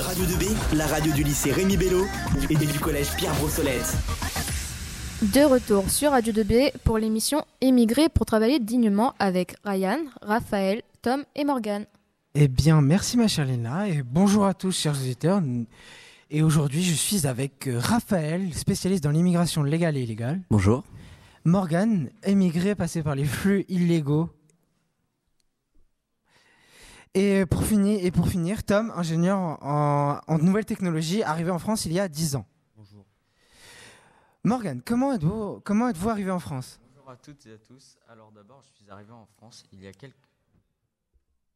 Radio 2B, la radio du lycée Rémi Bello et du collège Pierre Brossolette. De retour sur Radio 2B pour l'émission Émigrer pour travailler dignement avec Ryan, Raphaël, Tom et Morgan. Eh bien, merci ma chère Lina et bonjour à tous chers auditeurs. Et aujourd'hui, je suis avec euh, Raphaël, spécialiste dans l'immigration légale et illégale. Bonjour. Morgan, émigré passé par les flux illégaux. Et pour finir, et pour finir Tom, ingénieur en, en nouvelles technologies, arrivé en France il y a 10 ans. Bonjour. Morgan, comment êtes-vous comment êtes arrivé en France? Bonjour à toutes et à tous. Alors d'abord, je suis arrivé en France il y a quelques...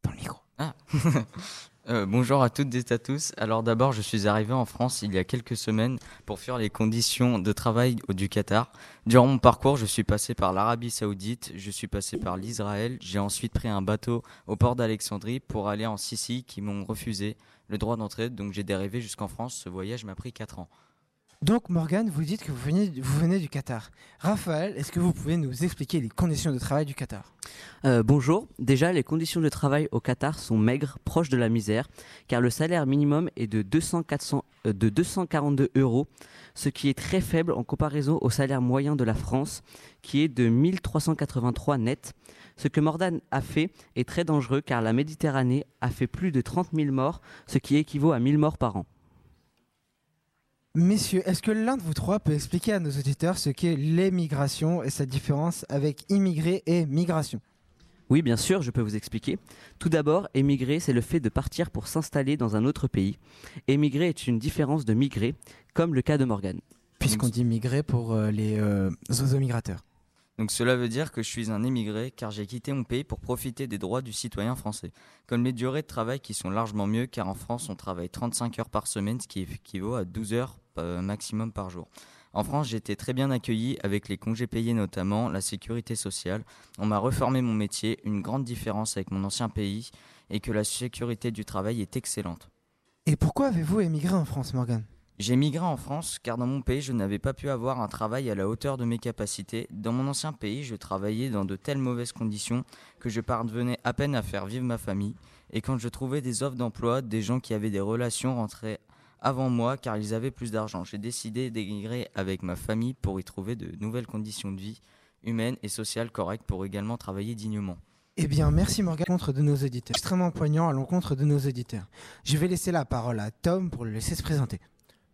Dans le micro. Ah Euh, bonjour à toutes et à tous. Alors d'abord, je suis arrivé en France il y a quelques semaines pour faire les conditions de travail du Qatar. Durant mon parcours, je suis passé par l'Arabie Saoudite, je suis passé par l'Israël, j'ai ensuite pris un bateau au port d'Alexandrie pour aller en Sicile qui m'ont refusé le droit d'entrée, donc j'ai dérivé jusqu'en France. Ce voyage m'a pris 4 ans. Donc Morgan, vous dites que vous venez, du Qatar. Raphaël, est-ce que vous pouvez nous expliquer les conditions de travail du Qatar? Euh, bonjour. Déjà, les conditions de travail au Qatar sont maigres, proches de la misère, car le salaire minimum est de, 200, 400, euh, 242 euros, ce qui est très faible en comparaison au salaire moyen de la France, qui est de 1383 net. Ce que Mordan a fait est très dangereux, car la Méditerranée a fait plus de 30 000 morts, ce qui équivaut à 1000 morts par an. Messieurs, est-ce que l'un de vous trois peut expliquer à nos auditeurs ce qu'est l'émigration et sa différence avec immigré et migration? Oui, bien sûr, je peux vous expliquer. Tout d'abord, émigrer, c'est le fait de partir pour s'installer dans un autre pays. Émigrer est une différence de migrer, comme le cas de Morgan. Puisqu'on dit migrer pour euh, les euh, migrateurs. Donc cela veut dire que je suis un émigré car j'ai quitté mon pays pour profiter des droits du citoyen français. Comme les durées de travail qui sont largement mieux car en France on travaille 35 heures par semaine ce qui équivaut à 12 heures euh, maximum par jour. En France été très bien accueilli avec les congés payés notamment, la sécurité sociale. On m'a reformé mon métier, une grande différence avec mon ancien pays et que la sécurité du travail est excellente. Et pourquoi avez-vous émigré en France, Morgan J'ai migré en France car dans mon pays, je n'avais pas pu avoir un travail à la hauteur de mes capacités. Dans mon ancien pays, je travaillais dans de telles mauvaises conditions que je parvenais à peine à faire vivre ma famille. Et quand je trouvais des offres d'emploi, des gens qui avaient des relations rentraient avant moi car ils avaient plus d'argent. J'ai décidé d'émigrer avec ma famille pour y trouver de nouvelles conditions de vie humaines et sociales correctes pour également travailler dignement. Eh bien, merci Morgan à l'encontre de nos. Extrêmement poignant à l'encontre de nos auditeurs. Je vais laisser la parole à Tom pour le laisser se présenter.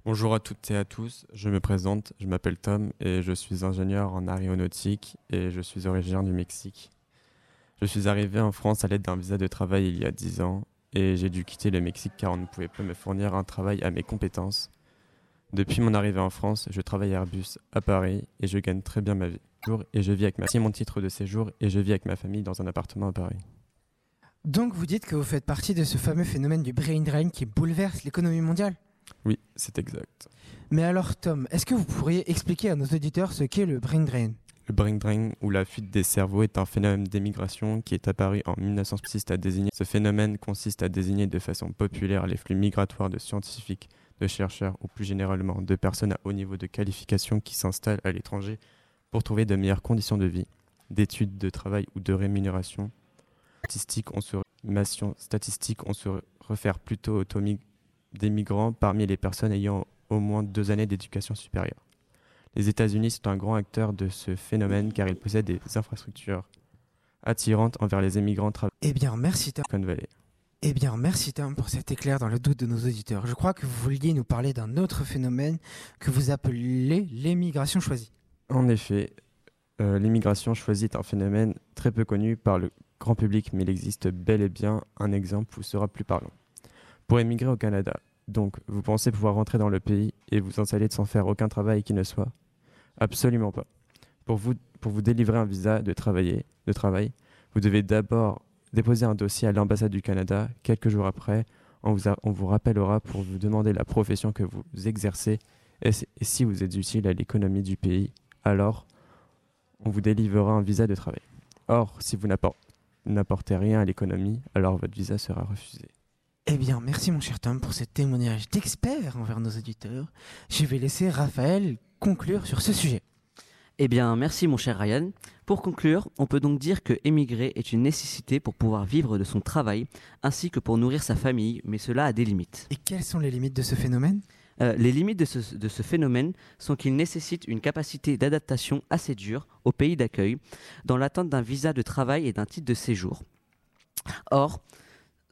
Bonjour à toutes et à tous, je me présente, je m'appelle Tom et je suis ingénieur en aéronautique et je suis originaire du Mexique. Je suis arrivé en France à l'aide d'un visa de travail il y a 10 ans et j'ai dû quitter le Mexique car on ne pouvait pas me fournir un travail à mes compétences. Depuis mon arrivée en France, je travaille à Airbus à Paris et je gagne très bien ma vie. Et je vis avec ma c'est mon titre de séjour et je vis avec ma famille dans un appartement à Paris. Donc, vous dites que vous faites partie de ce fameux phénomène du brain drain qui bouleverse l'économie mondiale? Oui, c'est exact. Mais alors, Tom, est-ce que vous pourriez expliquer à nos auditeurs ce qu'est le brain drain? Le brain drain ou la fuite des cerveaux est un phénomène d'émigration qui est apparu en 1906 à désigner. Ce phénomène consiste à désigner de façon populaire les flux migratoires de scientifiques, de chercheurs ou plus généralement de personnes à haut niveau de qualification qui s'installent à l'étranger pour trouver de meilleures conditions de vie, d'études, de travail ou de rémunération. Statistiques, on se, on se réfère plutôt au taux mig- des migrants parmi les personnes ayant au moins deux années d'éducation supérieure. Les États-Unis sont un grand acteur de ce phénomène car ils possèdent des infrastructures attirantes envers les émigrants travaillant Eh bien, merci Tom. Eh bien, merci Tom pour cet éclair dans le doute de nos auditeurs. Je crois que vous vouliez nous parler d'un autre phénomène que vous appelez l'émigration choisie. En effet, euh, l'immigration choisie est un phénomène très peu connu par le grand public, mais il existe bel et bien un exemple où sera plus parlant. Pour émigrer au Canada, donc, vous pensez pouvoir rentrer dans le pays et vous installer sans faire aucun travail qui ne soit Absolument pas. Pour vous, délivrer un visa de, travailler, de travail, vous devez d'abord déposer un dossier à l'ambassade du Canada. Quelques jours après, on vous, rappellera pour vous demander la profession que vous exercez et, si- vous êtes utile à l'économie du pays, alors on vous délivrera un visa de travail. Or, si vous n'appor- n'apportez rien à l'économie, alors votre visa sera refusé. Eh bien, merci mon cher Tom pour ce témoignage d'expert envers nos auditeurs. Je vais laisser Raphaël conclure sur ce sujet. Eh bien, merci mon cher Ryan. Pour conclure, on peut donc dire que émigrer est une nécessité pour pouvoir vivre de son travail, ainsi que pour nourrir sa famille, mais cela a des limites. Et quelles sont les limites de ce phénomène? Euh, les limites de ce, de ce phénomène sont qu'il nécessite une capacité d'adaptation assez dure au pays d'accueil, dans l'attente d'un visa de travail et d'un titre de séjour. Or,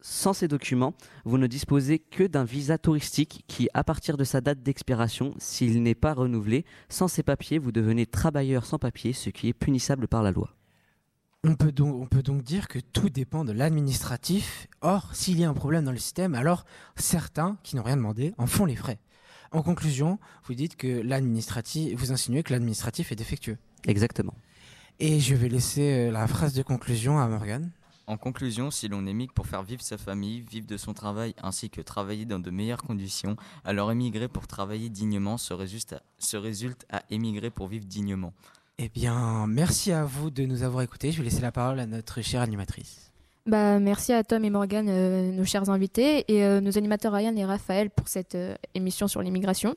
sans ces documents, vous ne disposez que d'un visa touristique qui, à partir de sa date d'expiration, s'il n'est pas renouvelé, sans ces papiers, vous devenez travailleur sans papier, ce qui est punissable par la loi. on peut, donc, on peut donc dire que tout dépend de l'administratif. Or, s'il y a un problème dans le système, alors certains qui n'ont rien demandé en font les frais. En conclusion, vous dites que l'administratif, vous insinuez que l'administratif est défectueux. Exactement. Et je vais laisser euh, la phrase de conclusion à Morgane. En conclusion, si l'on émigre pour faire vivre sa famille, vivre de son travail ainsi que travailler dans de meilleures conditions, alors émigrer pour travailler dignement se résulte à, se résulte à émigrer pour vivre dignement. Eh bien, merci à vous de nous avoir écoutés. Je vais laisser la parole à notre chère animatrice. Bah, merci à Tom et Morgan, euh, nos chers invités, et euh, nos animateurs Ryan et Raphaël pour cette euh, émission sur l'immigration.